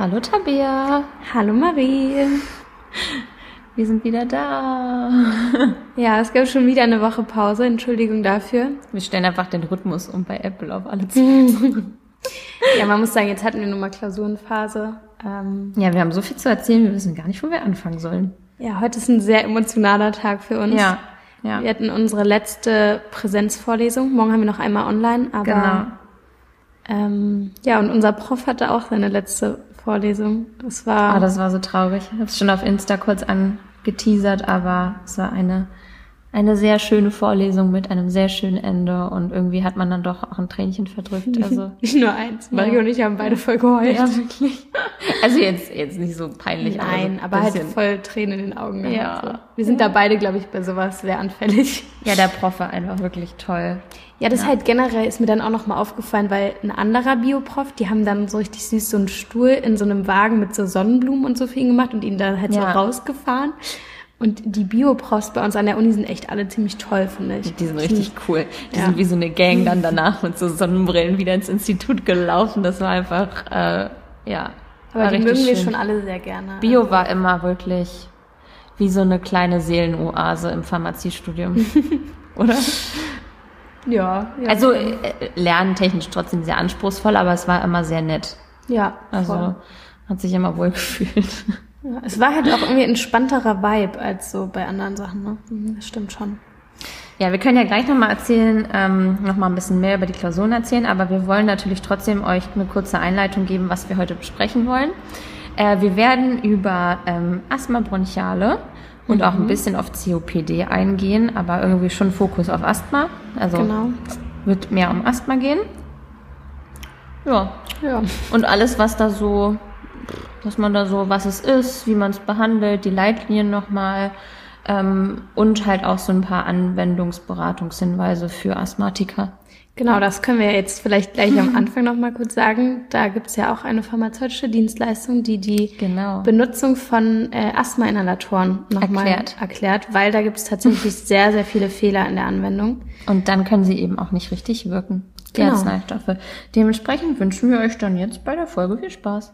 Hallo Tabea. Hallo Marie. Wir sind wieder da. Ja, es gab schon wieder eine Woche Pause. Entschuldigung dafür. Wir stellen einfach den Rhythmus um bei Apple auf alle zwei. ja, man muss sagen, jetzt hatten wir nur mal Klausurenphase. Ähm, ja, wir haben so viel zu erzählen, wir wissen gar nicht, wo wir anfangen sollen. Ja, heute ist ein sehr emotionaler Tag für uns. Ja. ja. Wir hatten unsere letzte Präsenzvorlesung. Morgen haben wir noch einmal online, aber genau. ähm, ja, und unser Prof hatte auch seine letzte Vorlesung. Das war. Ah, das war so traurig. Ich habe es schon auf Insta kurz angeteasert, aber es war eine eine sehr schöne Vorlesung mit einem sehr schönen Ende und irgendwie hat man dann doch auch ein Tränchen verdrückt. Also nicht nur eins. Mario ja. und ich haben beide voll geheult. Ja, wirklich. Also jetzt jetzt nicht so peinlich. Nein, aber, so aber halt voll Tränen in den Augen. Ja. So. Wir sind da beide, glaube ich, bei sowas sehr anfällig. Ja, der Prof war einfach wirklich toll. Ja, das ja. halt generell ist mir dann auch nochmal aufgefallen, weil ein anderer Bioprof, die haben dann so richtig süß so einen Stuhl in so einem Wagen mit so Sonnenblumen und so viel gemacht und ihn da halt ja. so rausgefahren. Und die Bioprofs bei uns an der Uni sind echt alle ziemlich toll, finde ich. Die sind richtig cool. Die ja. sind wie so eine Gang dann danach mit so Sonnenbrillen wieder ins Institut gelaufen. Das war einfach, äh, ja. Aber die mögen wir schon alle sehr gerne. Bio also. war immer wirklich wie so eine kleine Seelenoase im Pharmaziestudium. Oder? Ja, ja. Also äh, lernentechnisch trotzdem sehr anspruchsvoll, aber es war immer sehr nett. Ja. Also voll. hat sich immer wohl gefühlt. Ja, es war halt auch irgendwie ein entspannterer Vibe als so bei anderen Sachen, ne? Mhm, das stimmt schon. Ja, wir können ja gleich nochmal erzählen, ähm, nochmal ein bisschen mehr über die Klausuren erzählen, aber wir wollen natürlich trotzdem euch eine kurze Einleitung geben, was wir heute besprechen wollen. Äh, wir werden über ähm, Asthma bronchiale und mhm. auch ein bisschen auf COPD eingehen, aber irgendwie schon Fokus auf Asthma. Also genau. wird mehr um Asthma gehen. Ja. ja. Und alles, was da so dass man da so, was es ist, wie man es behandelt, die Leitlinien nochmal ähm, und halt auch so ein paar Anwendungsberatungshinweise für Asthmatiker. Genau, das können wir jetzt vielleicht gleich am Anfang nochmal kurz sagen. Da gibt's ja auch eine pharmazeutische Dienstleistung, die die genau. Benutzung von äh, Asthma-Inhalatoren nochmal erklärt. erklärt, weil da gibt's tatsächlich sehr, sehr viele Fehler in der Anwendung. Und dann können sie eben auch nicht richtig wirken, die genau. Arzneistoffe. Dementsprechend wünschen wir euch dann jetzt bei der Folge viel Spaß.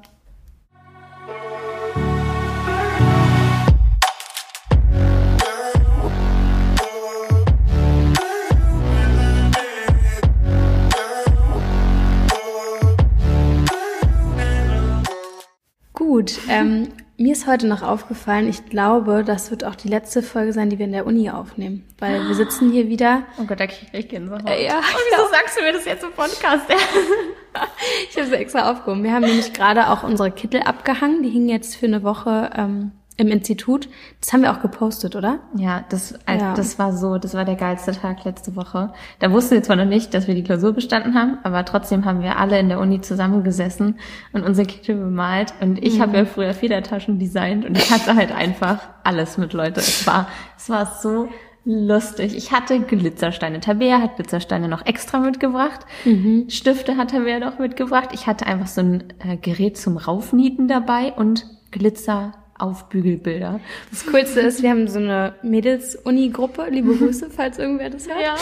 Gut, ähm, mir ist heute noch aufgefallen, ich glaube, das wird auch die letzte Folge sein, die wir in der Uni aufnehmen. Weil wir sitzen hier wieder. Oh Gott, da krieg ich Gänsehaut. Äh, ja. Und wieso sagst du mir das jetzt im Podcast? ich habe es extra aufgehoben. Wir haben nämlich gerade auch unsere Kittel abgehangen. Die hingen jetzt für eine Woche ähm, im Institut. Das haben wir auch gepostet, oder? Ja, das, also ja. das war so, das war der geilste Tag letzte Woche. Da wussten wir zwar noch nicht, dass wir die Klausur bestanden haben, aber trotzdem haben wir alle in der Uni zusammengesessen und unsere Kittel bemalt. Und ich mhm. habe ja früher Federtaschen designt und ich hatte halt einfach alles mit Leute. Es war, es war so lustig. Ich hatte Glitzersteine. Tabea hat Glitzersteine noch extra mitgebracht. Mhm. Stifte hat Tabea noch mitgebracht. Ich hatte einfach so ein äh, Gerät zum Raufnieten dabei und Glitzer Aufbügelbilder. Das Coolste ist, wir haben so eine Mädels-Uni-Gruppe, liebe Grüße, falls irgendwer das hört. Ja.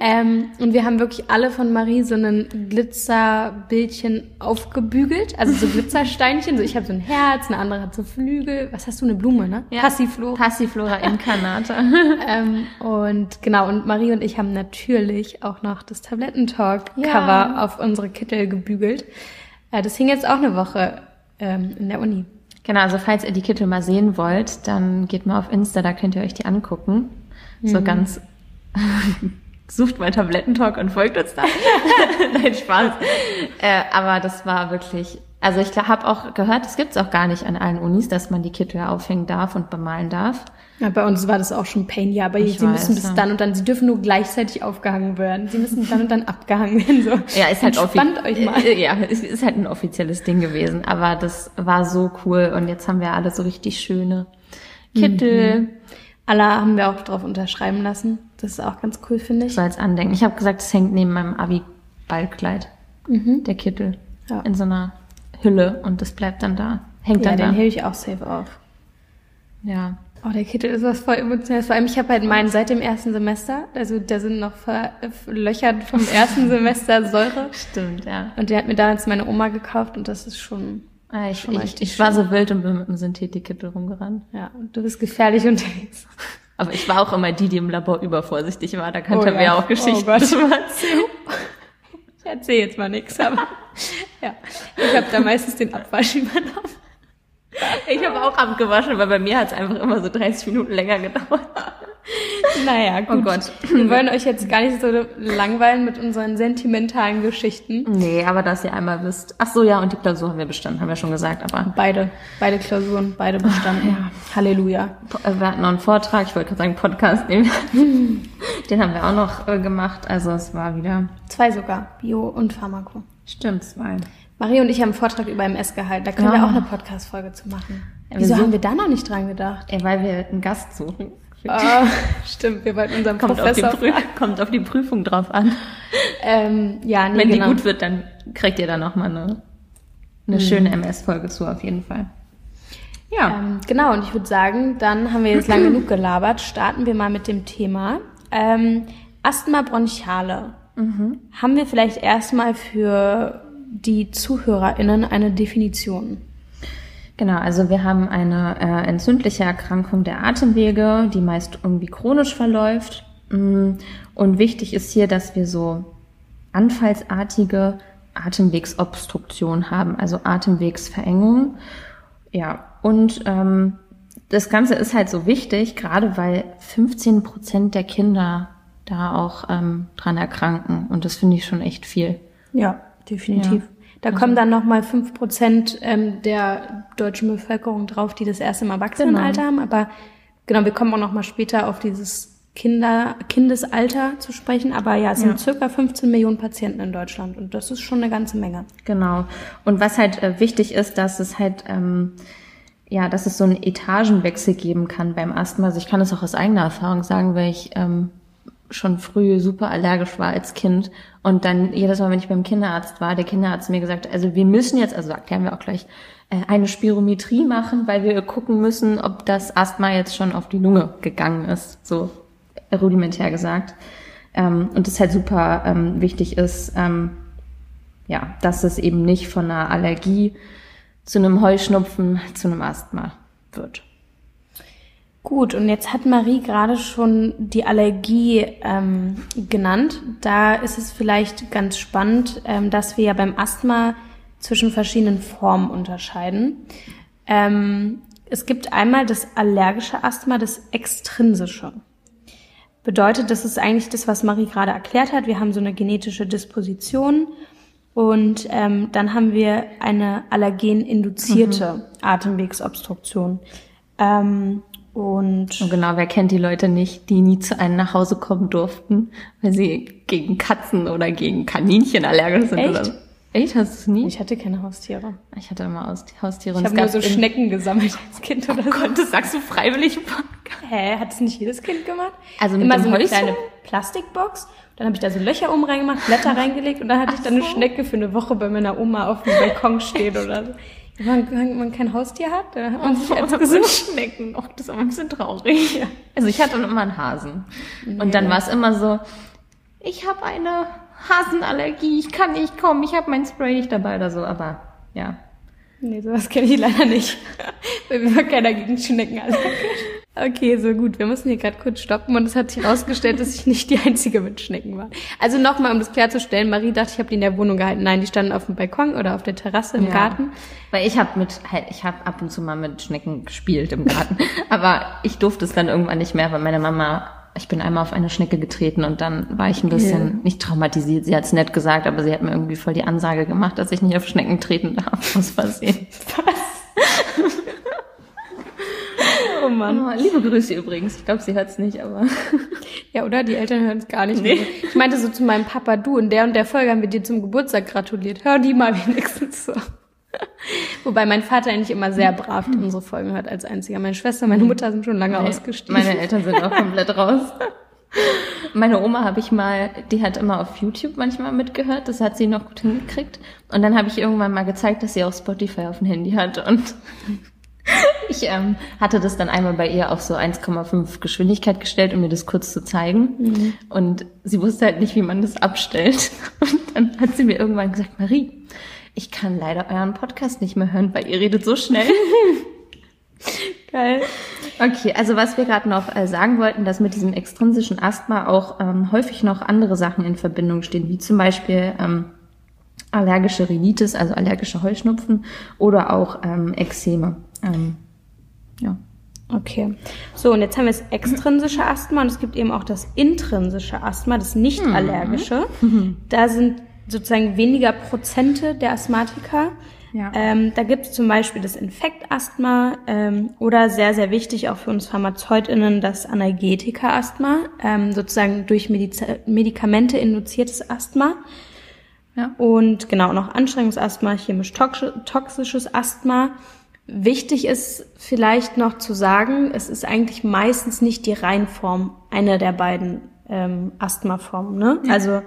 Ähm, und wir haben wirklich alle von Marie so ein Glitzerbildchen aufgebügelt, also so Glitzersteinchen. So ich habe so ein Herz, eine andere hat so Flügel. Was hast du, eine Blume, ne? Ja. Passiflora. Passiflora incarnata. ähm, und genau, und Marie und ich haben natürlich auch noch das Tablettentalk-Cover ja. auf unsere Kittel gebügelt. Äh, das hing jetzt auch eine Woche ähm, in der Uni. Genau, also falls ihr die Kittel mal sehen wollt, dann geht mal auf Insta, da könnt ihr euch die angucken. Mhm. So ganz sucht mal Tablettentalk und folgt uns da. Nein, Spaß. Äh, aber das war wirklich, also ich habe auch gehört, es gibt's auch gar nicht an allen Unis, dass man die Kittel aufhängen darf und bemalen darf. Ja, bei uns war das auch schon Pain, ja, aber ich sie weiß, müssen bis ja. dann und dann, sie dürfen nur gleichzeitig aufgehangen werden. Sie müssen dann und dann abgehangen werden. So. Ja, ist halt Entspannt euch mal. Ja, es ist halt ein offizielles Ding gewesen, aber das war so cool und jetzt haben wir alle so richtig schöne Kittel. Mhm. Alle haben wir auch drauf unterschreiben lassen. Das ist auch ganz cool, finde ich. So als Andenken. Ich habe gesagt, es hängt neben meinem Abi-Ballkleid. Mhm. Der Kittel. Ja. In so einer Hülle und das bleibt dann da. Hängt ja, dann den da. hebe ich auch safe auf. Ja. Oh, der Kittel ist was voll emotionales. Vor allem, ich habe halt meinen seit dem ersten Semester. Also da sind noch verlöchert vom ersten Semester Säure. Stimmt, ja. Und der hat mir damals meine Oma gekauft und das ist schon Ah, ich, ich, ich war so wild und bin mit einem Synthetikkittel rumgerannt. Ja, und du bist gefährlich unterwegs. Aber ich war auch immer die, die im Labor übervorsichtig war. Da kannte oh, ja. auch Geschichten. Oh ich erzähle jetzt mal nichts, aber ja, ich habe da meistens den Abwasch übernommen. Ich habe auch abgewaschen, weil bei mir hat es einfach immer so 30 Minuten länger gedauert. Naja, gut. Oh Gott. Wir wollen euch jetzt gar nicht so langweilen mit unseren sentimentalen Geschichten. Nee, aber dass ihr einmal wisst. Ach so, ja, und die Klausur haben wir bestanden, haben wir schon gesagt, aber. Beide. Beide Klausuren, beide bestanden. Ja. Halleluja. Äh, wir hatten noch einen Vortrag, ich wollte gerade sagen Podcast, den, den haben wir auch noch äh, gemacht. Also es war wieder. Zwei sogar. Bio und Pharmako. Stimmt, zwei. Marie und ich haben einen Vortrag über MS gehalten. Da können ja. wir auch eine Podcast-Folge zu machen. Wieso haben wir da noch nicht dran gedacht? Ja, weil wir einen Gast suchen. Oh, stimmt, wir wollten unseren kommt Professor... Auf die kommt auf die Prüfung drauf an. Ähm, ja, nee, Wenn genau. die gut wird, dann kriegt ihr da nochmal eine, eine mhm. schöne MS-Folge zu, auf jeden Fall. Ja. Ähm, genau, und ich würde sagen, dann haben wir jetzt lang genug gelabert. Starten wir mal mit dem Thema. Ähm, Asthma bronchiale. Mhm. Haben wir vielleicht erstmal für die ZuhörerInnen eine Definition? Genau, also wir haben eine äh, entzündliche Erkrankung der Atemwege, die meist irgendwie chronisch verläuft. Mm, und wichtig ist hier, dass wir so anfallsartige Atemwegsobstruktion haben, also Atemwegsverengung. Ja, und ähm, das Ganze ist halt so wichtig, gerade weil 15 Prozent der Kinder da auch ähm, dran erkranken. Und das finde ich schon echt viel. Ja, definitiv. Ja. Da mhm. kommen dann nochmal fünf Prozent ähm, der deutschen Bevölkerung drauf, die das erste im Erwachsenenalter genau. haben. Aber genau, wir kommen auch nochmal später auf dieses Kinder, Kindesalter zu sprechen. Aber ja, es sind circa 15 Millionen Patienten in Deutschland und das ist schon eine ganze Menge. Genau. Und was halt äh, wichtig ist, dass es halt ähm, ja, dass es so einen Etagenwechsel geben kann beim Asthma. Also ich kann es auch aus eigener Erfahrung sagen, weil ich ähm, schon früh super allergisch war als Kind und dann jedes Mal, wenn ich beim Kinderarzt war, der Kinderarzt mir gesagt, also wir müssen jetzt, also erklären wir auch gleich, äh, eine Spirometrie machen, weil wir gucken müssen, ob das Asthma jetzt schon auf die Lunge gegangen ist, so rudimentär gesagt. Ähm, und das halt super ähm, wichtig ist, ähm, ja, dass es eben nicht von einer Allergie zu einem Heuschnupfen zu einem Asthma wird. Gut, und jetzt hat Marie gerade schon die Allergie ähm, genannt. Da ist es vielleicht ganz spannend, ähm, dass wir ja beim Asthma zwischen verschiedenen Formen unterscheiden. Ähm, es gibt einmal das allergische Asthma, das extrinsische. Bedeutet, das ist eigentlich das, was Marie gerade erklärt hat. Wir haben so eine genetische Disposition und ähm, dann haben wir eine allergeninduzierte mhm. Atemwegsobstruktion. Ähm, und, und genau, wer kennt die Leute nicht, die nie zu einem nach Hause kommen durften, weil sie gegen Katzen oder gegen Kaninchen allergisch sind Echt? oder so. Echt? Hast du es nie? Ich hatte keine Haustiere. Ich hatte immer Haustiere. Ich habe nur so Schnecken gesammelt als Kind oder oh so. Gott, das sagst du freiwillig. Hä, hat es nicht jedes Kind gemacht? Also mit immer so eine Häuschen? kleine Plastikbox. Dann habe ich da so Löcher oben reingemacht, Blätter reingelegt und dann hatte Ach ich dann so. eine Schnecke für eine Woche bei meiner Oma auf dem Balkon stehen oder so. Wenn man kein Haustier hat, dann hat man sich als gesucht. Schnecken. Och, das ist aber ein bisschen traurig. Ja. Also ich hatte immer einen Hasen. Nee. Und dann war es immer so, ich habe eine Hasenallergie, ich kann nicht kommen, ich habe mein Spray nicht dabei oder so, aber ja. Nee, sowas kenne ich leider nicht. Bei mir war keiner gegen Schnecken allergisch. Okay, so gut. Wir müssen hier gerade kurz stoppen und es hat sich herausgestellt, dass ich nicht die Einzige mit Schnecken war. Also nochmal, um das klarzustellen, Marie dachte, ich habe die in der Wohnung gehalten. Nein, die standen auf dem Balkon oder auf der Terrasse im ja, Garten. Weil ich habe mit, halt, ich habe ab und zu mal mit Schnecken gespielt im Garten. Aber ich durfte es dann irgendwann nicht mehr, weil meine Mama, ich bin einmal auf eine Schnecke getreten und dann war ich ein bisschen yeah. nicht traumatisiert. Sie hat es nett gesagt, aber sie hat mir irgendwie voll die Ansage gemacht, dass ich nicht auf Schnecken treten darf, aus Versehen. Was? Oh Mann. Oh, liebe Grüße übrigens. Ich glaube, sie hört es nicht, aber. ja, oder? Die Eltern hören es gar nicht. Nee. Mehr. Ich meinte so zu meinem Papa, du, in der und der Folge haben wir dir zum Geburtstag gratuliert. Hör die mal wenigstens so. Wobei mein Vater eigentlich immer sehr brav unsere Folgen hört als einziger. Meine Schwester meine Mutter sind schon lange nee, ausgestiegen. Meine Eltern sind auch komplett raus. Meine Oma habe ich mal, die hat immer auf YouTube manchmal mitgehört, das hat sie noch gut hingekriegt. Und dann habe ich irgendwann mal gezeigt, dass sie auch Spotify auf dem Handy hat und ich ähm, hatte das dann einmal bei ihr auf so 1,5 Geschwindigkeit gestellt, um mir das kurz zu zeigen. Mhm. Und sie wusste halt nicht, wie man das abstellt. Und dann hat sie mir irgendwann gesagt, Marie, Ich kann leider euren Podcast nicht mehr hören, weil ihr redet so schnell. Geil. Okay, also was wir gerade noch äh, sagen wollten, dass mit diesem extrinsischen Asthma auch ähm, häufig noch andere Sachen in Verbindung stehen, wie zum Beispiel ähm, allergische Rhinitis, also allergische Heuschnupfen oder auch ähm, Ekzeme. Ähm, ja. Okay. So, und jetzt haben wir das extrinsische Asthma und es gibt eben auch das intrinsische Asthma, das nicht allergische. Mhm. Da sind sozusagen weniger Prozente der Asthmatiker. Ja. Ähm, da gibt es zum Beispiel das Infektasthma ähm, oder sehr, sehr wichtig auch für uns PharmazeutInnen das Analgetika-Asthma, ähm, sozusagen durch Mediz Medikamente induziertes Asthma. Ja. Und genau, noch Anstrengungsasthma, chemisch-toxisches Asthma. Wichtig ist vielleicht noch zu sagen, es ist eigentlich meistens nicht die Reinform einer der beiden ähm, Asthmaformen. Ne? Ja. Also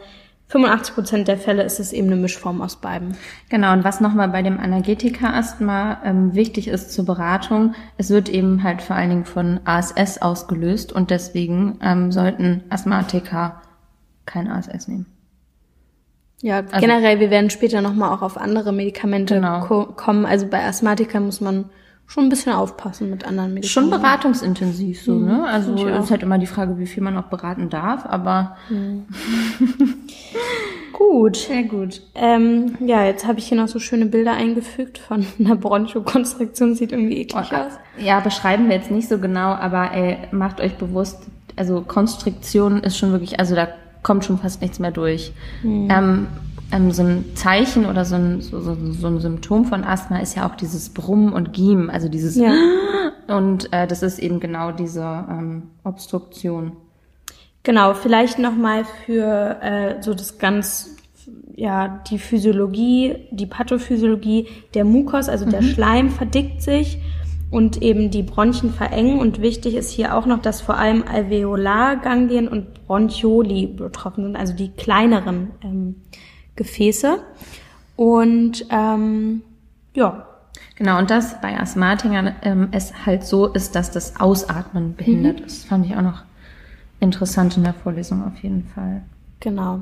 85 Prozent der Fälle ist es eben eine Mischform aus beiden. Genau, und was nochmal bei dem Analgetika-Asthma ähm, wichtig ist zur Beratung, es wird eben halt vor allen Dingen von ASS ausgelöst und deswegen ähm, sollten Asthmatiker kein ASS nehmen. Ja, also, generell, wir werden später nochmal auch auf andere Medikamente genau. ko kommen. Also bei Asthmatikern muss man schon ein bisschen aufpassen mit anderen Medikamenten. Schon beratungsintensiv so, mhm, ne? Also ist halt immer die Frage, wie viel man auch beraten darf, aber mhm. gut. Sehr gut. Ähm, ja, jetzt habe ich hier noch so schöne Bilder eingefügt von einer Bronchokonstruktion, sieht irgendwie eklig oh, aus. Ja, beschreiben wir jetzt nicht so genau, aber ey, macht euch bewusst, also Konstriktion ist schon wirklich, also da kommt schon fast nichts mehr durch. Mhm. Ähm, ähm, so ein Zeichen oder so ein, so, so, so ein Symptom von Asthma ist ja auch dieses Brummen und Giemen, also dieses ja. und äh, das ist eben genau diese ähm, Obstruktion. Genau, vielleicht nochmal für äh, so das ganz, ja, die Physiologie, die Pathophysiologie, der Mukos, also mhm. der Schleim verdickt sich und eben die Bronchien verengen. Und wichtig ist hier auch noch, dass vor allem Alveolarganglien und Bronchioli betroffen sind, also die kleineren ähm, Gefäße. Und ähm, ja. Genau, und das bei Asthmatikern ähm, es halt so ist, dass das Ausatmen behindert mhm. ist. Fand ich auch noch interessant in der Vorlesung auf jeden Fall. Genau.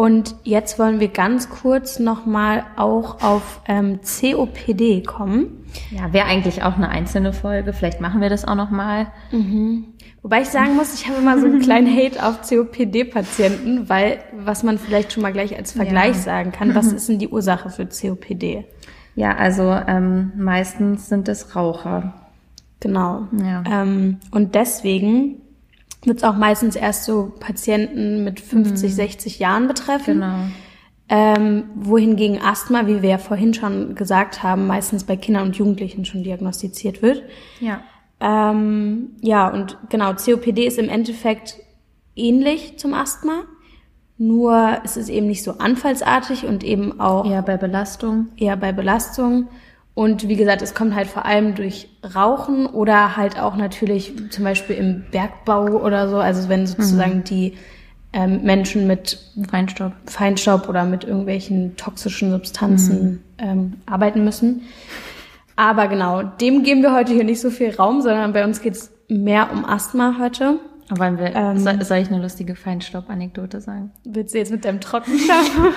Und jetzt wollen wir ganz kurz nochmal auch auf ähm, COPD kommen. Ja, wäre eigentlich auch eine einzelne Folge. Vielleicht machen wir das auch nochmal. Mhm. Wobei ich sagen muss, ich habe immer so einen kleinen Hate auf COPD-Patienten, weil, was man vielleicht schon mal gleich als Vergleich ja. sagen kann, was ist denn die Ursache für COPD? Ja, also ähm, meistens sind es Raucher. Genau. Ja. Ähm, und deswegen wird es auch meistens erst so Patienten mit 50, mhm. 60 Jahren betreffen. Genau. Ähm, wohingegen Asthma, wie wir ja vorhin schon gesagt haben, meistens bei Kindern und Jugendlichen schon diagnostiziert wird. Ja. Ähm, ja, und genau, COPD ist im Endeffekt ähnlich zum Asthma, nur es ist eben nicht so anfallsartig und eben auch eher bei Belastung. Eher bei Belastung. Und wie gesagt, es kommt halt vor allem durch Rauchen oder halt auch natürlich zum Beispiel im Bergbau oder so. Also wenn sozusagen mhm. die ähm, Menschen mit Feinstaub. Feinstaub oder mit irgendwelchen toxischen Substanzen mhm. ähm, arbeiten müssen. Aber genau, dem geben wir heute hier nicht so viel Raum, sondern bei uns geht's mehr um Asthma heute. Aber wir, ähm, soll, soll, ich eine lustige Feinstaub-Anekdote sagen? Willst du jetzt mit deinem Trockenstaub?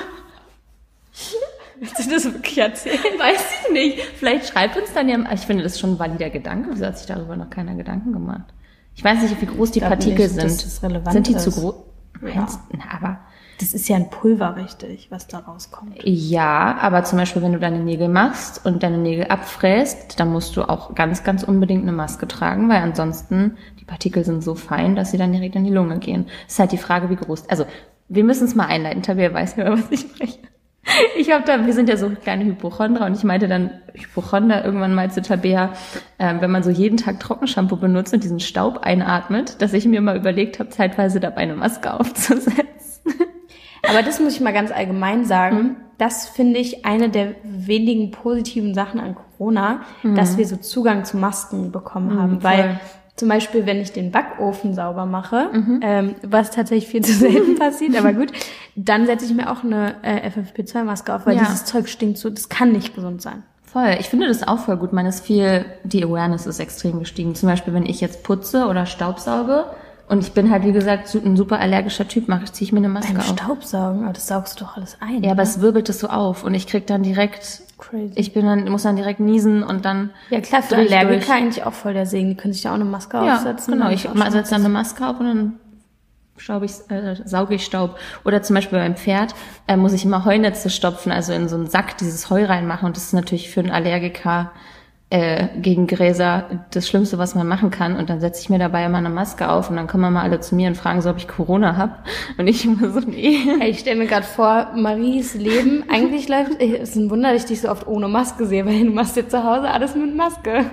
Willst du das wirklich erzählen? Weiß ich nicht. Vielleicht schreibt uns dann ja, ich finde das schon ein valider Gedanke. Wieso hat sich darüber noch keiner Gedanken gemacht? Ich weiß nicht, wie groß die Partikel nicht, sind. sind die ist. zu groß? Ja. Na, aber das ist ja ein Pulver, richtig, was da rauskommt. Ja, aber zum Beispiel, wenn du deine Nägel machst und deine Nägel abfräst, dann musst du auch ganz, ganz unbedingt eine Maske tragen, weil ansonsten die Partikel sind so fein, dass sie dann direkt in die Lunge gehen. Das ist halt die Frage, wie groß. Also, wir müssen es mal einleiten. Tabea weiß ja, was ich spreche. Ich habe da, wir sind ja so kleine Hypochonder und ich meinte dann Hypochonder irgendwann mal zu Tabea, äh, wenn man so jeden Tag Trockenshampoo benutzt und diesen Staub einatmet, dass ich mir mal überlegt habe, zeitweise dabei eine Maske aufzusetzen. Aber das muss ich mal ganz allgemein sagen. Mhm. Das finde ich eine der wenigen positiven Sachen an Corona, mhm. dass wir so Zugang zu Masken bekommen mhm, haben. Mhm, weil zum Beispiel, wenn ich den Backofen sauber mache, mhm. ähm, was tatsächlich viel zu selten passiert, aber gut, dann setze ich mir auch eine äh, FFP2-Maske auf, weil ja. dieses Zeug stinkt so, das kann nicht gesund sein. Voll. Ich finde das auch voll gut. Man ist viel, die Awareness ist extrem gestiegen. Zum Beispiel, wenn ich jetzt putze oder Staubsauge, Und ich bin halt, wie gesagt, ein super allergischer Typ, mache ich, ziehe ich mir eine Maske Beim auf. Staubsaugen, aber das saugst du doch alles ein. Ja, aber ne? es wirbelt es so auf und ich krieg dann direkt, Crazy. ich bin dann, muss dann direkt niesen und dann ja klar, für Allergiker eigentlich auch voll der Segen. Die können sich da auch eine Maske Ja, aufsetzen. genau. Ich setze dann eine Maske auf und dann staub ich, äh, sauge ich Staub. Oder zum Beispiel beim Pferd äh, muss ich immer Heunetze stopfen, also in so einen Sack dieses Heu reinmachen. Und das ist natürlich für einen Allergiker äh, gegen Gräser das Schlimmste, was man machen kann. Und dann setze ich mir dabei immer eine Maske auf und dann kommen mal alle zu mir und fragen so, ob ich Corona hab. Und ich immer so, nee. Hey, ich stelle mir gerade vor, Maries Leben, eigentlich läuft, es ist ein Wunder, dass ich dich so oft ohne Maske sehe, weil du machst dir zu Hause alles mit Maske.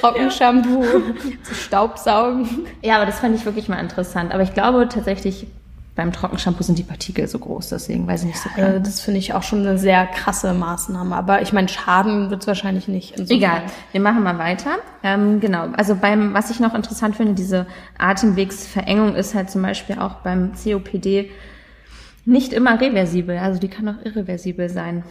Trockenshampoo, zu Staubsaugen. Ja, aber das fand ich wirklich mal interessant. Aber ich glaube tatsächlich, beim Trockenshampoo sind die Partikel so groß, deswegen weiß ich nicht so Also klar. das finde ich auch schon eine sehr krasse Maßnahme. Aber ich meine, Schaden wird es wahrscheinlich nicht. Insofern. Egal, wir machen mal weiter. Ähm, genau, also beim, was ich noch interessant finde, diese Atemwegsverengung ist halt zum Beispiel auch beim COPD nicht immer reversibel. Also die kann auch irreversibel sein.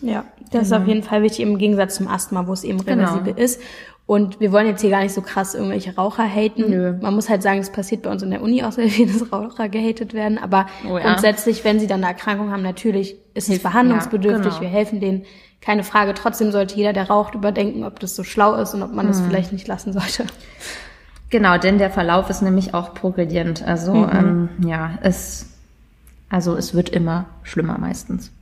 Ja, das ist auf jeden Fall wichtig im Gegensatz zum Asthma, wo es eben Genau. reversibel ist. Und wir wollen jetzt hier gar nicht so krass irgendwelche Raucher haten. Nö. Man muss halt sagen, es passiert bei uns in der Uni auch sehr viel, dass Raucher gehatet werden. Aber Oh ja. grundsätzlich, wenn sie dann eine Erkrankung haben, natürlich ist es Hilft- behandlungsbedürftig. ja, genau. Wir helfen denen. Keine Frage. Trotzdem sollte jeder, der raucht, überdenken, ob das so schlau ist und ob man Hm. das vielleicht nicht lassen sollte. Genau, denn der Verlauf ist nämlich auch progredient. Also ähm, ja, es, also es wird immer schlimmer meistens.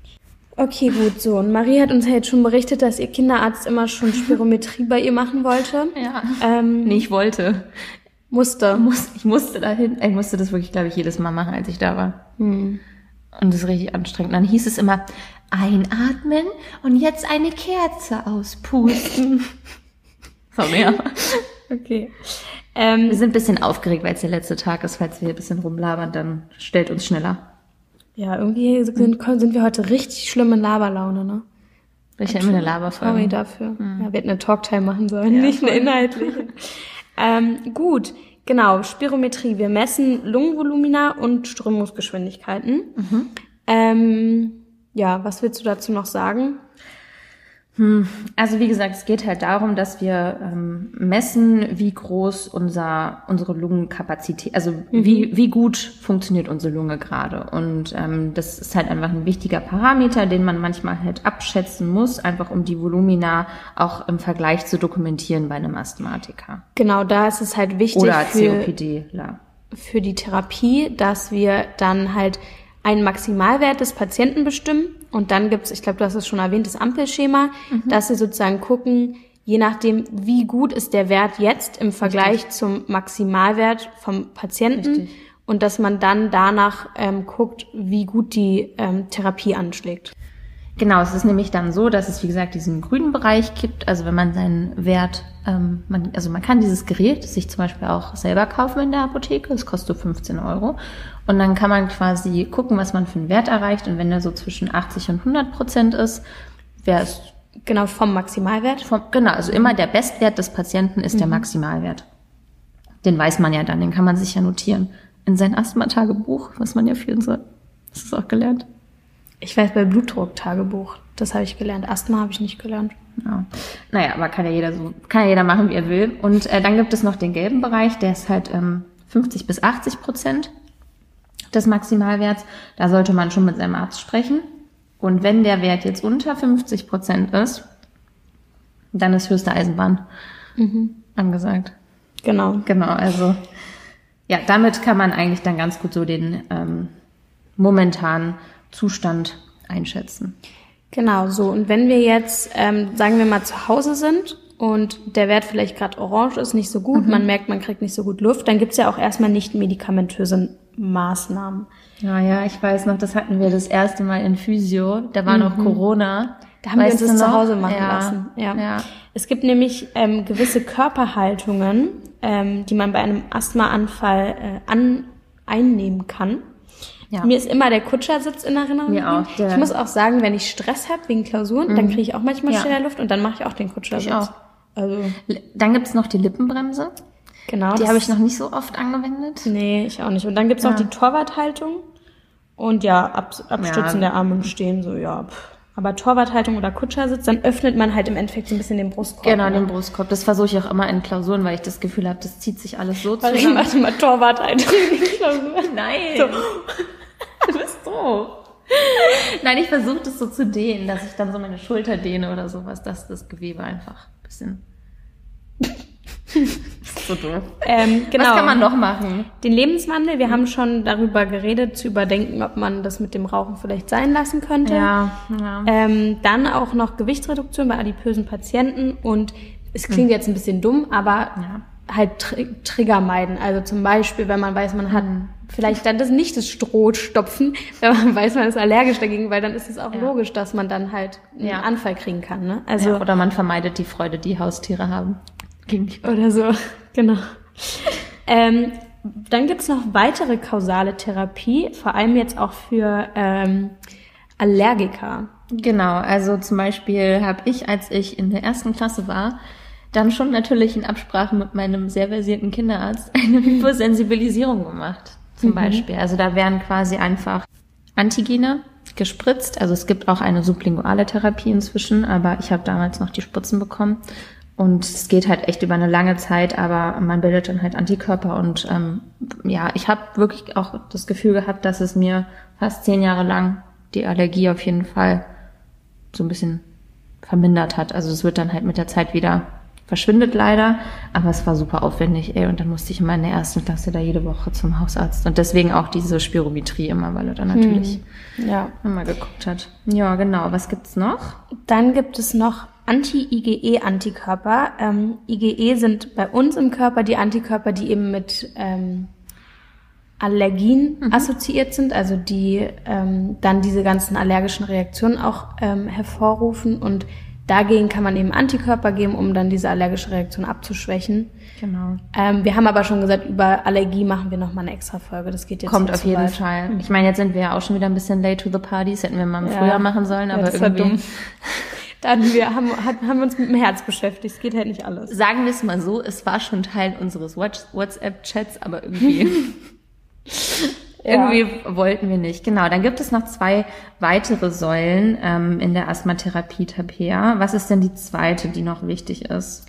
Okay, gut, so. Und Marie hat uns ja jetzt schon berichtet, dass ihr Kinderarzt immer schon Spirometrie bei ihr machen wollte. Ja. Ähm, Nee, ich wollte. musste. Muss, ich musste dahin. Ich musste das wirklich, glaube ich, jedes Mal machen, als ich da war. Und das ist richtig anstrengend. Dann hieß es immer, einatmen und jetzt eine Kerze auspusten. Sorry, ja. Okay. Ähm, Wir sind ein bisschen aufgeregt, weil es der letzte Tag ist. Falls wir ein bisschen rumlabern, dann stellt uns schneller. Ja, irgendwie sind, sind wir heute richtig schlimm in Laberlaune, ne? Ich habe immer eine Sorry Laberfolge. dafür. Ja, wir hätten eine Talktime machen sollen, nicht eine inhaltliche. ähm, gut, genau, Spirometrie. Wir messen Lungenvolumina und Strömungsgeschwindigkeiten. Ähm, ja, was willst du dazu noch sagen? Also wie gesagt, es geht halt darum, dass wir ähm, messen, wie groß unser unsere Lungenkapazität, also wie wie gut funktioniert unsere Lunge gerade. Und ähm, das ist halt einfach ein wichtiger Parameter, den man manchmal halt abschätzen muss, einfach um die Volumina auch im Vergleich zu dokumentieren bei einem Asthmatiker Genau, da ist es halt wichtig oder für, COPD. Ja. für die Therapie, dass wir dann halt einen Maximalwert des Patienten bestimmen und dann gibt's, ich glaube, du hast es schon erwähnt, das Ampelschema, dass wir sozusagen gucken, je nachdem, wie gut ist der Wert jetzt im Vergleich zum Maximalwert vom Patienten Richtig. und dass man dann danach ähm, guckt, wie gut die ähm, Therapie anschlägt. Genau, es ist nämlich dann so, dass es wie gesagt diesen grünen Bereich gibt. Also wenn man seinen Wert, ähm, man, also man kann dieses Gerät sich zum Beispiel auch selber kaufen in der Apotheke. Das kostet so 15 Euro. Und dann kann man quasi gucken, was man für einen Wert erreicht. Und wenn der so zwischen 80 und 100 Prozent ist, wäre es Genau, vom Maximalwert. vom, genau, also immer der Bestwert des Patienten ist der Maximalwert. Den weiß man ja dann, den kann man sich ja notieren. In sein Asthma-Tagebuch, was man ja führen soll. Das auch gelernt? Ich weiß bei Blutdruck-Tagebuch, das habe ich gelernt. Asthma habe ich nicht gelernt. Ja. Naja, aber kann ja jeder so, kann ja jeder machen, wie er will. Und äh, dann gibt es noch den gelben Bereich, der ist halt ähm, 50 bis 80 Prozent des Maximalwerts. Da sollte man schon mit seinem Arzt sprechen. Und wenn der Wert jetzt unter 50 Prozent ist, dann ist höchste Eisenbahn angesagt. Genau. Genau, also ja, damit kann man eigentlich dann ganz gut so den ähm, momentanen Zustand einschätzen. Genau, so. Und wenn wir jetzt, ähm, sagen wir mal, zu Hause sind und der Wert vielleicht gerade orange ist, nicht so gut, man merkt, man kriegt nicht so gut Luft, dann gibt's ja auch erstmal nicht medikamentöse Maßnahmen. Ja, ja, ich weiß noch, das hatten wir das erste Mal in Physio. Da war noch Corona. Da haben Weißt wir uns das zu? Hause machen ja. lassen. Ja. ja. Es gibt nämlich ähm, gewisse Körperhaltungen, ähm, die man bei einem Asthmaanfall äh, an, einnehmen kann. Ja. Mir ist immer der Kutschersitz in Erinnerung. Mir auch, der- Ich muss auch sagen, wenn ich Stress habe wegen Klausuren, dann kriege ich auch manchmal Ja. schneller Luft und dann mache ich auch den Kutschersitz. Ich auch. Also Dann gibt's noch die Lippenbremse. genau. Die habe ich noch nicht so oft angewendet. Nee, ich auch nicht. Und dann gibt's noch Ja. die Torwarthaltung und ja, Ab Abstützen Ja. der Arme im Stehen, so ja. Pff. aber Torwarthaltung oder Kutschersitz, dann öffnet man halt im Endeffekt so ein bisschen den Brustkorb. Genau, ne? den Brustkorb. Das versuche ich auch immer in Klausuren, weil ich das Gefühl habe, das zieht sich alles so weil zusammen. Ich mache immer Torwarthaltung in Klausuren. Nein. So. So. Nein, ich versuche das so zu dehnen, dass ich dann so meine Schulter dehne oder sowas, dass das Gewebe einfach ein bisschen so doof. Ähm, genau. Was kann man noch machen? Den Lebenswandel, wir haben schon darüber geredet, zu überdenken, ob man das mit dem Rauchen vielleicht sein lassen könnte. Ja, ja. Ähm, dann auch noch Gewichtsreduktion bei adipösen Patienten und es klingt hm. jetzt ein bisschen dumm, aber ja. halt Tr Trigger meiden. Also zum Beispiel, wenn man weiß, man hat hm. Vielleicht dann das nicht das Stroh stopfen, wenn man weiß, man ist allergisch dagegen, weil dann ist es auch ja. logisch, dass man dann halt einen ja. Anfall kriegen kann. Ne? Also oder man vermeidet die Freude, die Haustiere haben. Oder so, genau. ähm, dann gibt's noch weitere kausale Therapie, vor allem jetzt auch für ähm, Allergiker. Genau, also zum Beispiel habe ich, als ich in der ersten Klasse war, dann schon natürlich in Absprache mit meinem sehr versierten Kinderarzt eine Hypersensibilisierung gemacht. Zum mhm. Beispiel. Also da werden quasi einfach Antigene gespritzt. Also es gibt auch eine sublinguale Therapie inzwischen, aber ich habe damals noch die Spritzen bekommen. Und es geht halt echt über eine lange Zeit, aber man bildet dann halt Antikörper und ähm, ja, ich habe wirklich auch das Gefühl gehabt, dass es mir fast zehn Jahre lang die Allergie auf jeden Fall so ein bisschen vermindert hat. Also es wird dann halt mit der Zeit wieder verschwindet leider, aber es war super aufwendig, ey, und dann musste ich in meiner ersten Klasse da jede Woche zum Hausarzt und deswegen auch diese Spirometrie immer, weil er dann natürlich hm, ja. immer geguckt hat. Ja, genau. Was gibt's noch? Dann gibt es noch Anti-IgE-Antikörper. Ähm, IgE sind bei uns im Körper die Antikörper, die eben mit ähm, Allergien mhm. assoziiert sind, also die ähm, dann diese ganzen allergischen Reaktionen auch ähm, hervorrufen und dagegen kann man eben Antikörper geben, um dann diese allergische Reaktion abzuschwächen. Genau. Ähm, wir haben aber schon gesagt, über Allergie machen wir nochmal eine extra Folge. Das geht jetzt Kommt auf jeden weit. Fall. Ich meine, jetzt sind wir ja auch schon wieder ein bisschen late to the parties, hätten wir mal ja. früher machen sollen, aber ja, irgendwie. Da hatten wir, haben, haben uns mit dem Herz beschäftigt. Es geht halt nicht alles. Sagen wir es mal so, es war schon Teil unseres WhatsApp-Chats, aber irgendwie, irgendwie wollten wir nicht. Genau, dann gibt es noch zwei weitere Säulen ähm, in der Asthmatherapie Tapea. Was ist denn die zweite, die noch wichtig ist?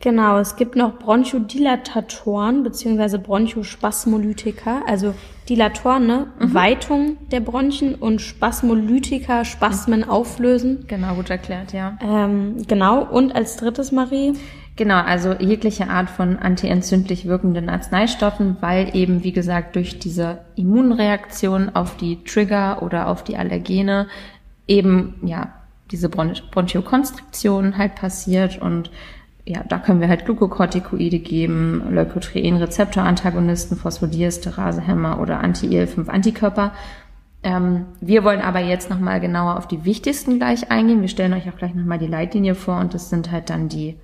Genau, es gibt noch Bronchodilatatoren beziehungsweise Bronchospasmolytika, also Dilatoren, ne? Mhm. Weitung der Bronchien und Spasmolytika, Spasmen mhm. auflösen. Genau, gut erklärt, ja. Ähm, genau, und als drittes, Marie? Genau, also jegliche Art von antientzündlich wirkenden Arzneistoffen, weil eben, wie gesagt, durch diese Immunreaktion auf die Trigger oder auf die Allergene eben, ja, diese Bronchokonstriktion halt passiert und ja, da können wir halt Glukokortikoide geben, Leukotrienrezeptorantagonisten, Phosphodiesterasehemmer oder Anti-IL-5-Antikörper. Ähm, wir wollen aber jetzt nochmal genauer auf die wichtigsten gleich eingehen. Wir stellen euch auch gleich nochmal die Leitlinie vor und das sind halt dann die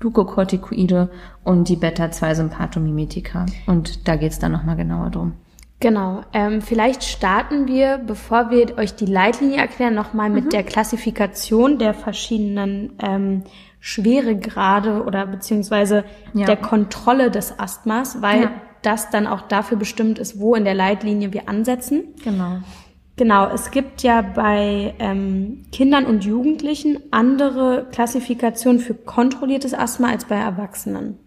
Glukokortikoide und die Beta-2-Sympathomimetika. Und da geht's dann nochmal genauer drum. Genau. Ähm, vielleicht starten wir, bevor wir euch die Leitlinie erklären, nochmal mit mhm. der Klassifikation der verschiedenen ähm, Schweregrade oder beziehungsweise ja. der Kontrolle des Asthmas, weil ja. das dann auch dafür bestimmt ist, wo in der Leitlinie wir ansetzen. Genau. Genau, es gibt ja bei ähm, Kindern und Jugendlichen andere Klassifikationen für kontrolliertes Asthma als bei Erwachsenen.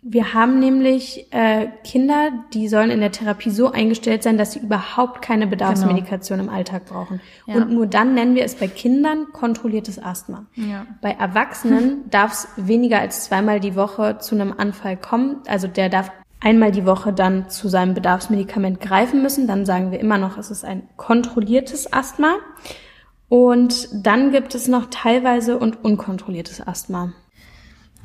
Wir haben nämlich äh, Kinder, die sollen in der Therapie so eingestellt sein, dass sie überhaupt keine Bedarfsmedikation genau. im Alltag brauchen. Ja. Und nur dann nennen wir es bei Kindern kontrolliertes Asthma. Ja. Bei Erwachsenen darf es weniger als zweimal die Woche zu einem Anfall kommen. Also der darf einmal die Woche dann zu seinem Bedarfsmedikament greifen müssen. Dann sagen wir immer noch, es ist ein kontrolliertes Asthma. Und dann gibt es noch teilweise und unkontrolliertes Asthma.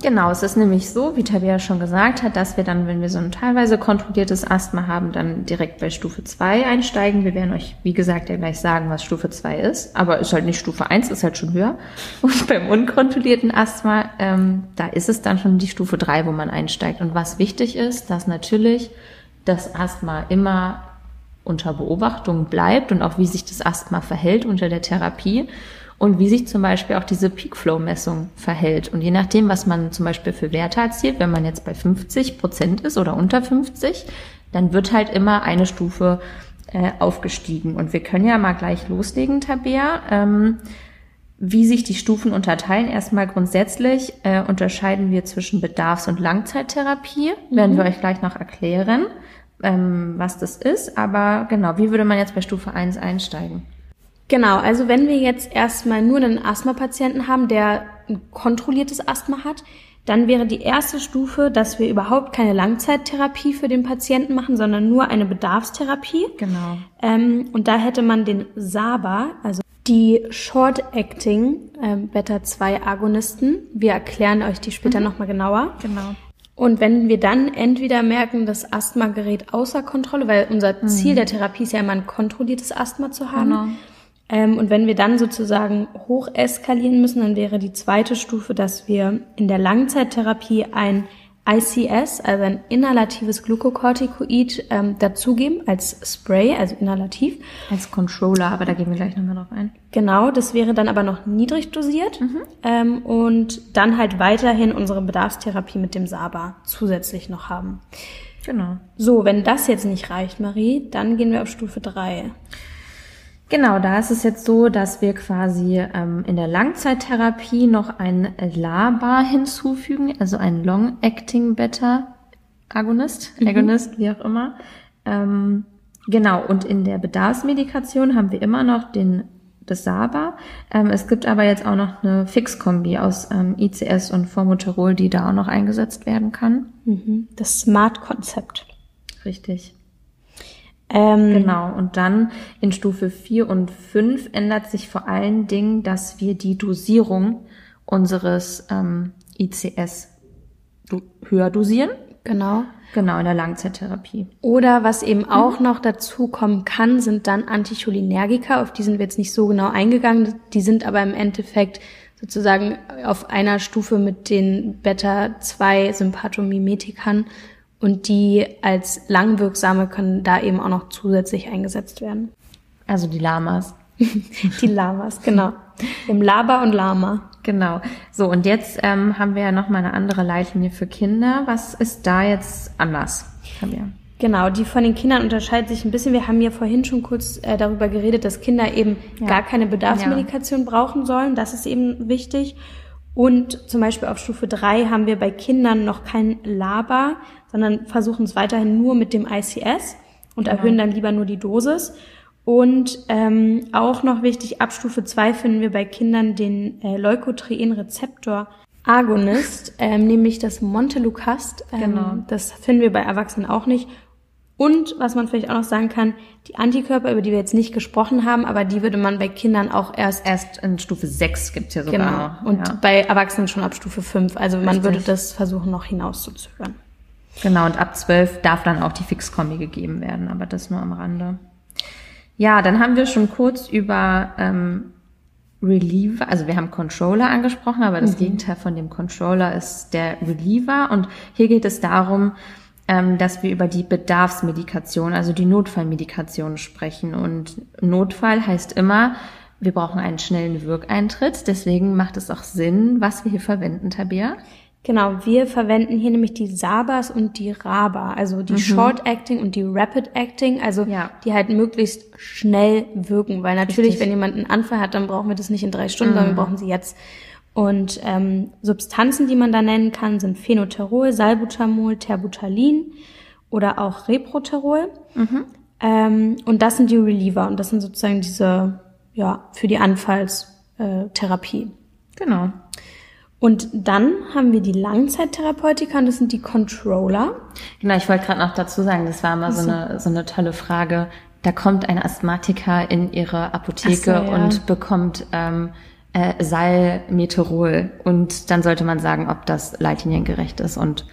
Genau, es ist nämlich so, wie Tabea schon gesagt hat, dass wir dann, wenn wir so ein teilweise kontrolliertes Asthma haben, dann direkt bei Stufe 2 einsteigen. Wir werden euch, wie gesagt, ja gleich sagen, was Stufe 2 ist, aber ist halt nicht Stufe 1, ist halt schon höher. Und beim unkontrollierten Asthma, ähm, da ist es dann schon die Stufe 3, wo man einsteigt. Und was wichtig ist, dass natürlich das Asthma immer unter Beobachtung bleibt und auch wie sich das Asthma verhält unter der Therapie und wie sich zum Beispiel auch diese Peak-Flow-Messung verhält. Und je nachdem, was man zum Beispiel für Werte erzielt, wenn man jetzt bei 50 Prozent ist oder unter 50, dann wird halt immer eine Stufe äh, aufgestiegen. Und wir können ja mal gleich loslegen, Tabea. Ähm, wie sich die Stufen unterteilen. Erstmal grundsätzlich äh, unterscheiden wir zwischen Bedarfs- und Langzeittherapie. Mhm. Werden wir euch gleich noch erklären, ähm, was das ist. Aber genau, wie würde man jetzt bei Stufe 1 einsteigen? Genau, also wenn wir jetzt erstmal nur einen Asthma-Patienten haben, der ein kontrolliertes Asthma hat, dann wäre die erste Stufe, dass wir überhaupt keine Langzeittherapie für den Patienten machen, sondern nur eine Bedarfstherapie. Genau. Ähm, und da hätte man den SABA, also die Short-Acting äh, Beta-2-Agonisten. Wir erklären euch die später mhm. nochmal genauer. Genau. Und wenn wir dann entweder merken, das Asthma gerät außer Kontrolle, weil unser mhm. Ziel der Therapie ist ja immer ein kontrolliertes Asthma zu haben, genau. Ähm, und wenn wir dann sozusagen hoch eskalieren müssen, dann wäre die zweite Stufe, dass wir in der Langzeittherapie ein ICS, also ein inhalatives Glukokortikoid, ähm, dazugeben als Spray, also inhalativ. Als Controller, aber da gehen wir gleich nochmal drauf ein. Genau, das wäre dann aber noch niedrig dosiert mhm. ähm, und dann halt weiterhin unsere Bedarfstherapie mit dem SABA zusätzlich noch haben. Genau. So, wenn das jetzt nicht reicht, Marie, dann gehen wir auf Stufe drei. Genau, da ist es jetzt so, dass wir quasi ähm, in der Langzeittherapie noch ein LABA hinzufügen, also ein Long-Acting Beta-Agonist, mhm. Agonist, wie auch immer. Ähm, genau, und in der Bedarfsmedikation haben wir immer noch den das SABA. Ähm, es gibt aber jetzt auch noch eine Fixkombi aus ähm, ICS und Formoterol, die da auch noch eingesetzt werden kann. Mhm. Das Smart-Konzept. Richtig. Ähm, genau, und dann in Stufe 4 und 5 ändert sich vor allen Dingen, dass wir die Dosierung unseres ähm, ICS do höher dosieren. Genau. Genau, in der Langzeittherapie. Oder was eben auch mhm. noch dazu kommen kann, sind dann Anticholinergika. Auf die sind wir jetzt nicht so genau eingegangen. Die sind aber im Endeffekt sozusagen auf einer Stufe mit den Beta-2-Sympathomimetikern und die als langwirksame können da eben auch noch zusätzlich eingesetzt werden. Also die Lamas. die Lamas, genau. Im Laba und Lama. Genau. So, und jetzt ähm, haben wir ja noch mal eine andere Leitlinie für Kinder. Was ist da jetzt anders, Fabian? Genau, die von den Kindern unterscheidet sich ein bisschen. Wir haben ja vorhin schon kurz äh, darüber geredet, dass Kinder eben ja. gar keine Bedarfsmedikation ja. brauchen sollen. Das ist eben wichtig. Und zum Beispiel auf Stufe 3 haben wir bei Kindern noch kein LABA, sondern versuchen es weiterhin nur mit dem ICS und genau. erhöhen dann lieber nur die Dosis. Und ähm, auch noch wichtig, ab Stufe 2 finden wir bei Kindern den äh, Leukotrienrezeptor Agonist, ähm, nämlich das Montelukast. Ähm, genau. Das finden wir bei Erwachsenen auch nicht. Und was man vielleicht auch noch sagen kann, die Antikörper, über die wir jetzt nicht gesprochen haben, aber die würde man bei Kindern auch erst. Erst in Stufe 6 gibt's ja sogar genau. noch. Und ja. bei Erwachsenen schon ab Stufe 5. Also Richtig. man würde das versuchen, noch hinauszuzögern. Genau, und ab 12 darf dann auch die Fixkombi gegeben werden, aber das nur am Rande. Ja, dann haben wir schon kurz über ähm, Reliever, also wir haben Controller angesprochen, aber das mhm. Gegenteil von dem Controller ist der Reliever. Und hier geht es darum, ähm, dass wir über die Bedarfsmedikation, also die Notfallmedikation sprechen. Und Notfall heißt immer, wir brauchen einen schnellen Wirkeintritt. Deswegen macht es auch Sinn, was wir hier verwenden, Tabea. Genau, wir verwenden hier nämlich die Sabas und die Raba, also die mhm. Short Acting und die Rapid Acting, also ja. die halt möglichst schnell wirken, weil natürlich, Richtig. wenn jemand einen Anfall hat, dann brauchen wir das nicht in drei Stunden, mhm. sondern wir mhm. brauchen sie jetzt. Und ähm, Substanzen, die man da nennen kann, sind Phenoterol, Salbutamol, Terbutalin oder auch Reproterol. Mhm. Ähm, und das sind die Reliever und das sind sozusagen diese, ja, für die Anfallstherapie. Genau. Und dann haben wir die Langzeittherapeutika und das sind die Controller. Genau, ich wollte gerade noch dazu sagen, das war immer so eine, so eine tolle Frage. Da kommt ein Asthmatiker in ihre Apotheke so, ja. und bekommt ähm, äh, Salmeterol. Und dann sollte man sagen, ob das leitliniengerecht ist. Und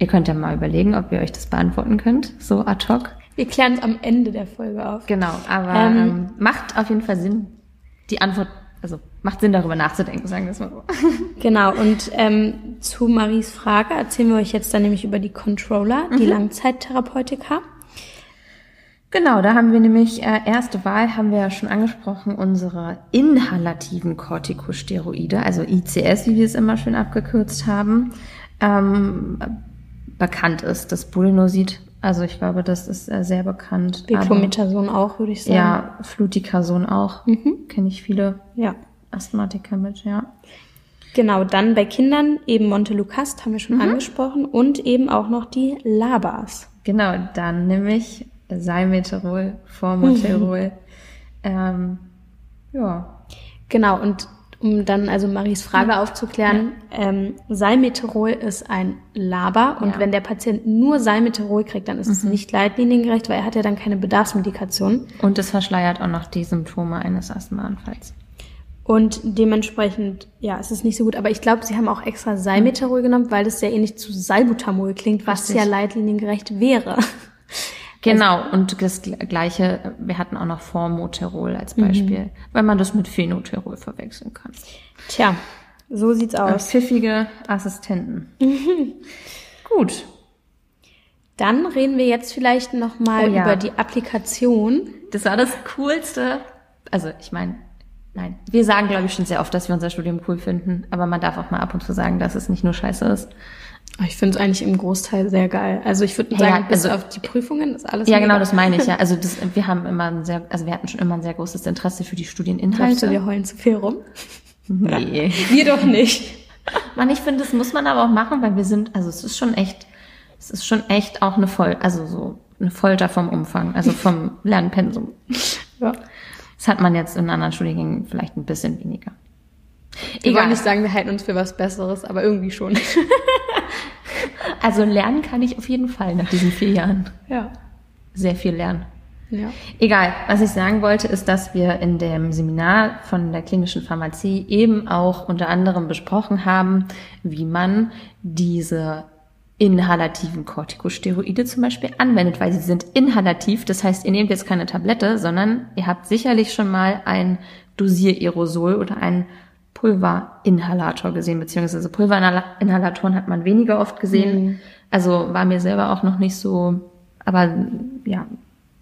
ihr könnt ja mal überlegen, ob ihr euch das beantworten könnt, so ad hoc. Wir klären es am Ende der Folge auf. Genau, aber ähm, ähm, macht auf jeden Fall Sinn, die Antwort also macht Sinn, darüber nachzudenken, sagen wir es mal so. Genau, und ähm, zu Maries Frage erzählen wir euch jetzt dann nämlich über die Controller, die mhm. Langzeittherapeutika. Genau, da haben wir nämlich, äh, erste Wahl haben wir ja schon angesprochen, unsere inhalativen Corticosteroide, also ICS, wie wir es immer schön abgekürzt haben. Ähm, bekannt ist das Bulnosid Also ich glaube, das ist äh, sehr bekannt. Beclomethason auch, würde ich sagen. Ja, Fluticason auch. Mhm. Kenne ich viele ja. Asthmatiker mit, ja. Genau, dann bei Kindern eben Montelukast, haben wir schon mhm. angesprochen, und eben auch noch die Labas. Genau, dann nämlich Salmeterol, Formoterol. ähm, ja. Genau, und um dann also Maries Frage ja. aufzuklären, ja. ähm, Salmeterol ist ein Laber und ja. wenn der Patient nur Salmeterol kriegt, dann ist mhm. es nicht leitliniengerecht, weil er hat ja dann keine Bedarfsmedikation. Und es verschleiert auch noch die Symptome eines Asthmaanfalls. Und dementsprechend, ja, es ist nicht so gut. Aber ich glaube, sie haben auch extra Salmeterol genommen, weil das sehr ähnlich zu Salbutamol klingt, was Richtig. ja leitliniengerecht wäre. Genau, und das gleiche, wir hatten auch noch Formoterol als Beispiel, mhm. weil man das mit Phenoterol verwechseln kann. Tja, so sieht's aus. Pfiffige Assistenten. Mhm. Gut. Dann reden wir jetzt vielleicht nochmal oh, ja. über die Applikation. Das war das Coolste. Also ich meine, nein. Wir sagen, glaube ich, schon sehr oft, dass wir unser Studium cool finden, aber man darf auch mal ab und zu sagen, dass es nicht nur scheiße ist. Ich finde es eigentlich im Großteil sehr geil. Also ich würde sagen, ja, bis also, auf die Prüfungen ist alles. Ja, genau, das meine ich ja. Also das, wir haben immer ein sehr, also wir hatten schon immer ein sehr großes Interesse für die Studieninhalte. Du, wir heulen zu viel rum? Nee. wir doch nicht. Man, ich finde, das muss man aber auch machen, weil wir sind, also es ist schon echt, es ist schon echt auch eine Voll, also so eine Folter vom Umfang, also vom Lernpensum. Ja. Das hat man jetzt in anderen Studiengängen vielleicht ein bisschen weniger. Egal. wollen nicht sagen, wir halten uns für was Besseres, aber irgendwie schon. also lernen kann ich auf jeden Fall nach diesen vier Jahren. Ja. Sehr viel lernen. Ja. Egal, was ich sagen wollte, ist, dass wir in dem Seminar von der klinischen Pharmazie eben auch unter anderem besprochen haben, wie man diese inhalativen Corticosteroide zum Beispiel anwendet, weil sie sind inhalativ. Das heißt, ihr nehmt jetzt keine Tablette, sondern ihr habt sicherlich schon mal ein Dosiererosol oder ein Pulverinhalator gesehen, beziehungsweise Pulverinhalatoren hat man weniger oft gesehen. Mhm. Also war mir selber auch noch nicht so, aber ja,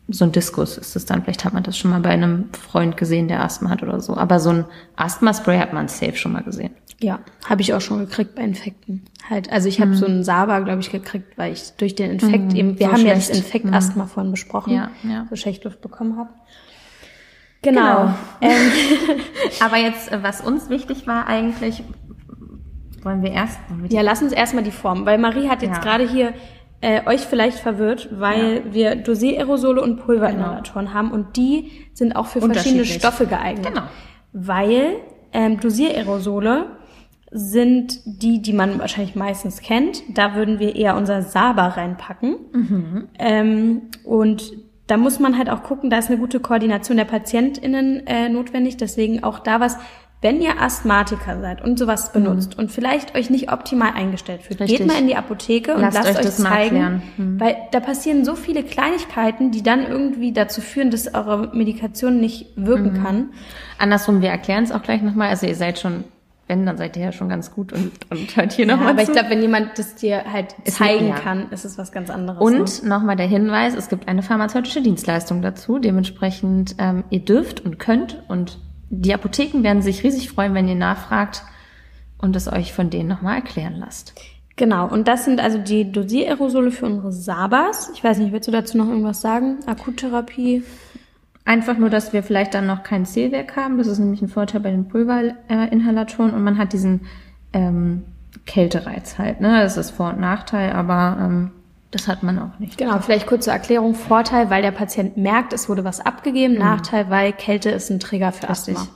so ein Diskus ist es dann. Vielleicht hat man das schon mal bei einem Freund gesehen, der Asthma hat oder so. Aber so ein Asthma-Spray hat man safe schon mal gesehen. Ja, habe ich auch schon gekriegt bei Infekten. Halt, also ich habe mhm. so einen Saba, glaube ich, gekriegt, weil ich durch den Infekt mhm, eben, wir so haben schlecht. ja das Infekt-Asthma mhm. vorhin besprochen, ja, ja. so Schächtluft bekommen habe. Genau. genau. Ähm, aber jetzt, äh, was uns wichtig war eigentlich, wollen wir erst. Wollen wir ja, lass uns erstmal die Form, weil Marie hat jetzt ja. gerade hier äh, euch vielleicht verwirrt, weil ja. wir Dosiererosole und Pulverinhalatoren genau. haben und die sind auch für verschiedene Stoffe geeignet. Genau. Weil ähm, Dosiererosole sind die, die man wahrscheinlich meistens kennt. Da würden wir eher unser Saba reinpacken. Mhm. Ähm, und da muss man halt auch gucken, da ist eine gute Koordination der PatientInnen äh, notwendig. Deswegen auch da was, wenn ihr Asthmatiker seid und sowas mhm. benutzt mhm. und vielleicht euch nicht optimal eingestellt fühlt, Richtig. geht mal in die Apotheke und lasst, lasst euch, euch zeigen, mhm. weil da passieren so viele Kleinigkeiten, die dann irgendwie dazu führen, dass eure Medikation nicht wirken mhm. kann. Andersrum, wir erklären es auch gleich nochmal. Also ihr seid schon wenn, dann seid ihr ja schon ganz gut und, und hört hier ja, nochmal Aber zu. ich glaube, wenn jemand das dir halt zeigen ja. kann, ist es was ganz anderes. Und ne? nochmal der Hinweis, es gibt eine pharmazeutische Dienstleistung dazu. Dementsprechend, ähm, ihr dürft und könnt und die Apotheken werden sich riesig freuen, wenn ihr nachfragt und es euch von denen nochmal erklären lasst. Genau, und das sind also die Dosiererosole für unsere Sabas. Ich weiß nicht, willst du dazu noch irgendwas sagen? Akuttherapie? Einfach nur, dass wir vielleicht dann noch kein Zählwerk haben. Das ist nämlich ein Vorteil bei den Pulverinhalatoren und man hat diesen ähm, Kältereiz halt. Ne? Das ist Vor- und Nachteil, aber ähm, das hat man auch nicht. Genau, vielleicht kurz zur Erklärung. Vorteil, weil der Patient merkt, es wurde was abgegeben. Mhm. Nachteil, weil Kälte ist ein Trigger für Richtig. Asthma.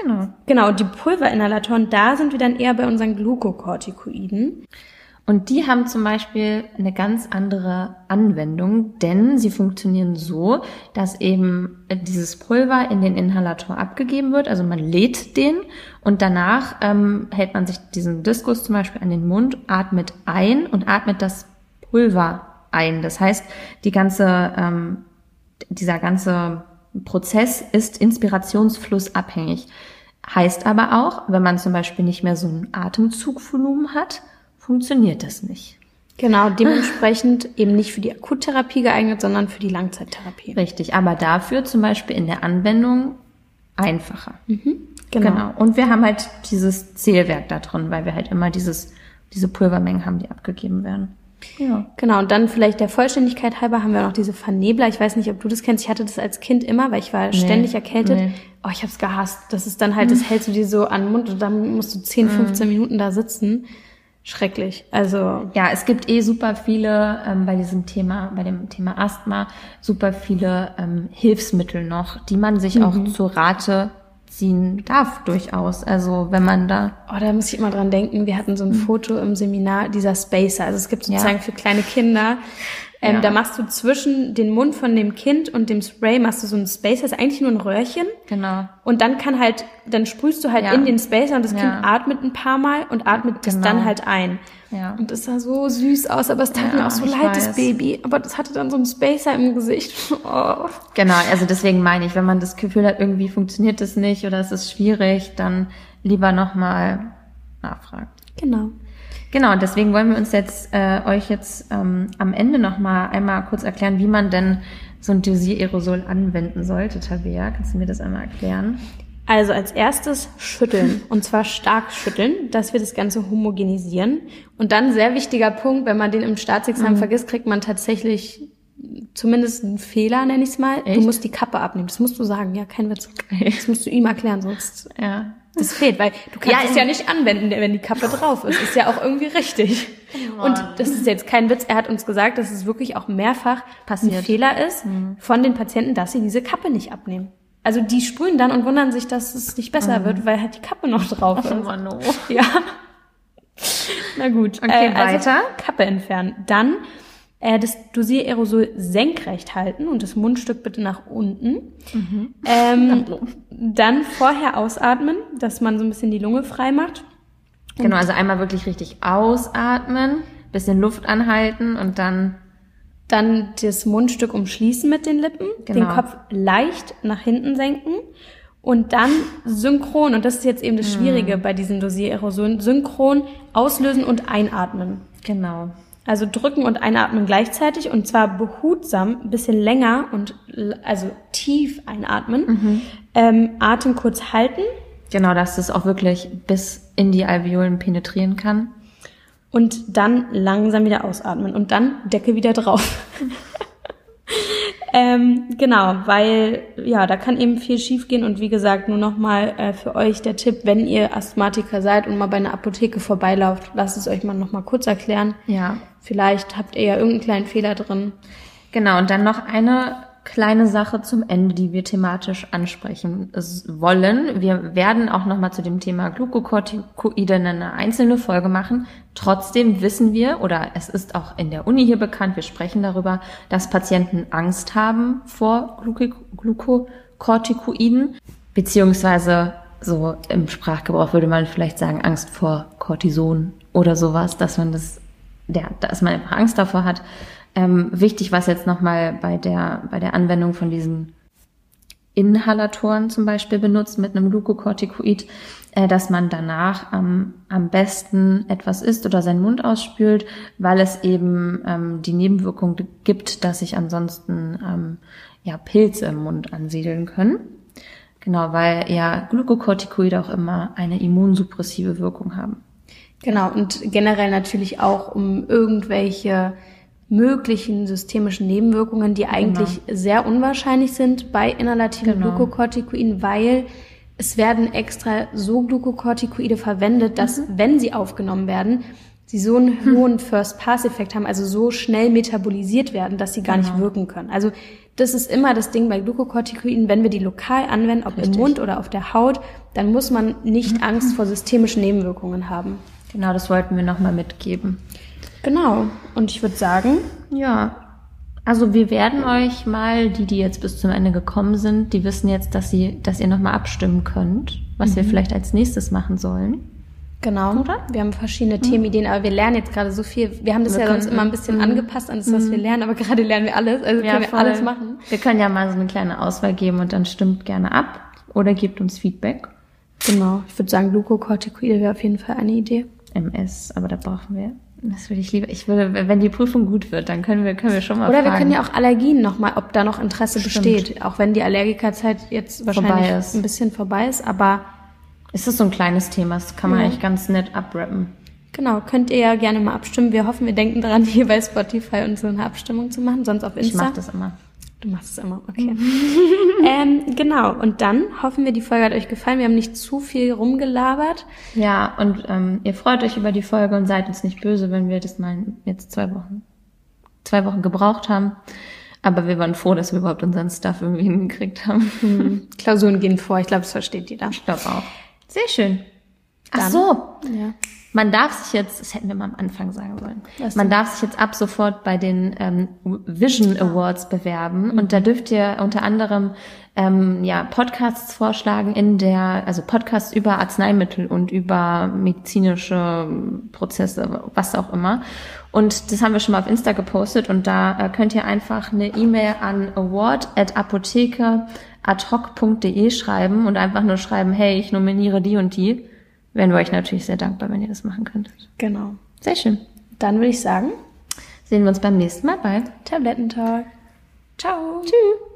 Genau. Genau, die Pulverinhalatoren, da sind wir dann eher bei unseren Glukokortikoiden. Und die haben zum Beispiel eine ganz andere Anwendung, denn sie funktionieren so, dass eben dieses Pulver in den Inhalator abgegeben wird. Also man lädt den und danach ähm, hält man sich diesen Diskus zum Beispiel an den Mund, atmet ein und atmet das Pulver ein. Das heißt, die ganze, ähm, dieser ganze Prozess ist inspirationsflussabhängig. Heißt aber auch, wenn man zum Beispiel nicht mehr so ein Atemzugvolumen hat, funktioniert das nicht. Genau, dementsprechend eben nicht für die Akuttherapie geeignet, sondern für die Langzeittherapie. Richtig, aber dafür zum Beispiel in der Anwendung einfacher. Mhm, genau. genau. Und wir haben halt dieses Zählwerk da drin, weil wir halt immer dieses, diese Pulvermengen haben, die abgegeben werden. Ja. Genau, und dann vielleicht der Vollständigkeit halber haben wir noch diese Vernebler. Ich weiß nicht, ob du das kennst. Ich hatte das als Kind immer, weil ich war nee, ständig erkältet. Nee. Oh, ich hab's gehasst. Das ist dann halt, das mhm. hältst du dir so an den Mund und dann musst du 10, 15 mhm. Minuten da sitzen. Schrecklich. Also. Ja, es gibt eh super viele ähm, bei diesem Thema, bei dem Thema Asthma, super viele ähm, Hilfsmittel noch, die man sich mhm. auch zur Rate ziehen darf durchaus. Also wenn man da. Oh, da muss ich immer dran denken. Wir hatten so ein mhm. Foto im Seminar dieser Spacer. Also es gibt sozusagen ja. für kleine Kinder. Ähm, ja. Da machst du zwischen den Mund von dem Kind und dem Spray machst du so ein Spacer, das ist eigentlich nur ein Röhrchen. Genau. Und dann kann halt, dann sprühst du halt ja. in den Spacer und das Kind atmet ein paar Mal und atmet genau. das dann halt ein. Ja. Und das sah so süß aus, aber es tat mir auch so leid, das Baby. Aber das hatte dann so einen Spacer im Gesicht. Oh. Genau, also deswegen meine ich, wenn man das Gefühl hat, irgendwie funktioniert das nicht oder es ist schwierig, dann lieber nochmal nachfragen. Genau. Genau, und deswegen wollen wir uns jetzt äh, euch jetzt ähm, am Ende nochmal einmal kurz erklären, wie man denn so ein Dosiererosol anwenden sollte, Tabea. Kannst du mir das einmal erklären? Also als erstes schütteln und zwar stark schütteln, dass wir das Ganze homogenisieren. Und dann sehr wichtiger Punkt, wenn man den im Staatsexamen mhm. vergisst, kriegt man tatsächlich zumindest einen Fehler, nenne ich es mal. Echt? Du musst die Kappe abnehmen. Das musst du sagen, ja, kein Witz. Das musst du ihm erklären, sonst ja. Das fehlt, weil du kannst ja, es ja nicht anwenden, wenn die Kappe drauf ist. Ist ja auch irgendwie richtig. Oh und das ist jetzt kein Witz. Er hat uns gesagt, dass es wirklich auch mehrfach Passiert. ein Fehler ist mhm. von den Patienten, dass sie diese Kappe nicht abnehmen. Also die sprühen dann und wundern sich, dass es nicht besser mhm. wird, weil halt die Kappe noch drauf ist. Oh Mann, oh. Ja. Na gut. Okay, äh, also weiter. Kappe entfernen. Dann äh, das Dosiererosol senkrecht halten und das Mundstück bitte nach unten. Mhm. Ähm, dann vorher ausatmen, dass man so ein bisschen die Lunge frei macht. Genau, also einmal wirklich richtig ausatmen, bisschen Luft anhalten und dann dann das Mundstück umschließen mit den Lippen, genau. den Kopf leicht nach hinten senken und dann synchron, und das ist jetzt eben das Schwierige mhm. bei diesen Dosiererosionen, synchron auslösen und einatmen. Genau. Also drücken und einatmen gleichzeitig und zwar behutsam, ein bisschen länger und also tief einatmen. Mhm. Ähm, Atem kurz halten. Genau, dass es auch wirklich bis in die Alveolen penetrieren kann und dann langsam wieder ausatmen und dann Decke wieder drauf. ähm, genau, weil ja, da kann eben viel schiefgehen und wie gesagt, nur nochmal äh, für euch der Tipp, wenn ihr Asthmatiker seid und mal bei einer Apotheke vorbeilauft, lasst es euch mal nochmal kurz erklären. Ja. Vielleicht habt ihr ja irgendeinen kleinen Fehler drin. Genau, und dann noch eine kleine Sache zum Ende, die wir thematisch ansprechen wollen. Wir werden auch nochmal zu dem Thema Glukokortikoide eine einzelne Folge machen. Trotzdem wissen wir, oder es ist auch in der Uni hier bekannt, wir sprechen darüber, dass Patienten Angst haben vor Glukokortikoiden, beziehungsweise so im Sprachgebrauch würde man vielleicht sagen Angst vor Cortison oder sowas, dass man das, ja, dass man einfach Angst davor hat. Ähm, wichtig was jetzt nochmal bei der, bei der Anwendung von diesen Inhalatoren zum Beispiel benutzt mit einem Glukokortikoid, äh, dass man danach ähm, am besten etwas isst oder seinen Mund ausspült, weil es eben ähm, die Nebenwirkung gibt, dass sich ansonsten ähm, ja Pilze im Mund ansiedeln können. Genau, weil ja Glukokortikoide auch immer eine immunsuppressive Wirkung haben. Genau, und generell natürlich auch um irgendwelche möglichen systemischen Nebenwirkungen, die eigentlich genau. sehr unwahrscheinlich sind bei inhalativen genau. Glukokortikoiden, weil es werden extra so Glukokortikoide verwendet, dass, mhm. wenn sie aufgenommen werden, sie so einen hm. hohen First-Pass-Effekt haben, also so schnell metabolisiert werden, dass sie gar genau. nicht wirken können. Also das ist immer das Ding bei Glukokortikoiden, wenn wir die lokal anwenden, ob Richtig. im Mund oder auf der Haut, dann muss man nicht mhm. Angst vor systemischen Nebenwirkungen haben. Genau, das wollten wir nochmal mitgeben. Genau. Und ich würde sagen, ja. Also wir werden euch mal, die, die jetzt bis zum Ende gekommen sind, die wissen jetzt, dass sie, dass ihr nochmal abstimmen könnt, was mhm. wir vielleicht als nächstes machen sollen. Genau. Oder? Wir haben verschiedene mhm. Themenideen, aber wir lernen jetzt gerade so viel. Wir haben das wir ja können, sonst immer ein bisschen mhm. angepasst an das, was wir mhm. lernen, aber gerade lernen wir alles, also ja, können wir voll. alles machen. Wir können ja mal so eine kleine Auswahl geben und dann stimmt gerne ab oder gebt uns Feedback. Genau. Ich würde sagen, Glukokortikoide wäre auf jeden Fall eine Idee. MS, aber da brauchen wir das würde ich lieber. Ich würde, wenn die Prüfung gut wird, dann können wir, können wir schon mal. Oder fragen. wir können ja auch Allergien nochmal, ob da noch Interesse Stimmt. besteht. Auch wenn die Allergikerzeit jetzt wahrscheinlich ein bisschen vorbei ist, aber. Ist das so ein kleines Thema? Das kann man ja. eigentlich ganz nett abrappen. Genau, könnt ihr ja gerne mal abstimmen. Wir hoffen, wir denken daran, hier bei Spotify uns so eine Abstimmung zu machen, sonst auf Insta. Ich mach das immer. Du machst es immer, okay. ähm, genau, und dann hoffen wir, die Folge hat euch gefallen. Wir haben nicht zu viel rumgelabert. Ja, und ähm, ihr freut euch über die Folge und seid uns nicht böse, wenn wir das mal jetzt zwei Wochen, zwei Wochen gebraucht haben. Aber wir waren froh, dass wir überhaupt unseren Stuff irgendwie hingekriegt haben. Hm. Klausuren gehen vor, ich glaube, das versteht jeder. Ich glaube auch. Sehr schön. Ach dann, so. Ja. Man darf sich jetzt, das hätten wir mal am Anfang sagen sollen, man darf sich jetzt ab sofort bei den ähm, Vision Awards bewerben. Mhm. und da dürft ihr unter anderem ähm, ja Podcasts vorschlagen in der, also Podcasts über Arzneimittel und über medizinische Prozesse, was auch immer. Und das haben wir schon mal auf Insta gepostet. Und da äh, könnt ihr einfach eine E-Mail an award@apotheke.adhoc.de schreiben und einfach nur schreiben, hey, ich nominiere die und die wären wir euch natürlich sehr dankbar, wenn ihr das machen könntet. Genau. Sehr schön. Dann würde ich sagen, sehen wir uns beim nächsten Mal bei Tablettentalk. Ciao. Tschüss.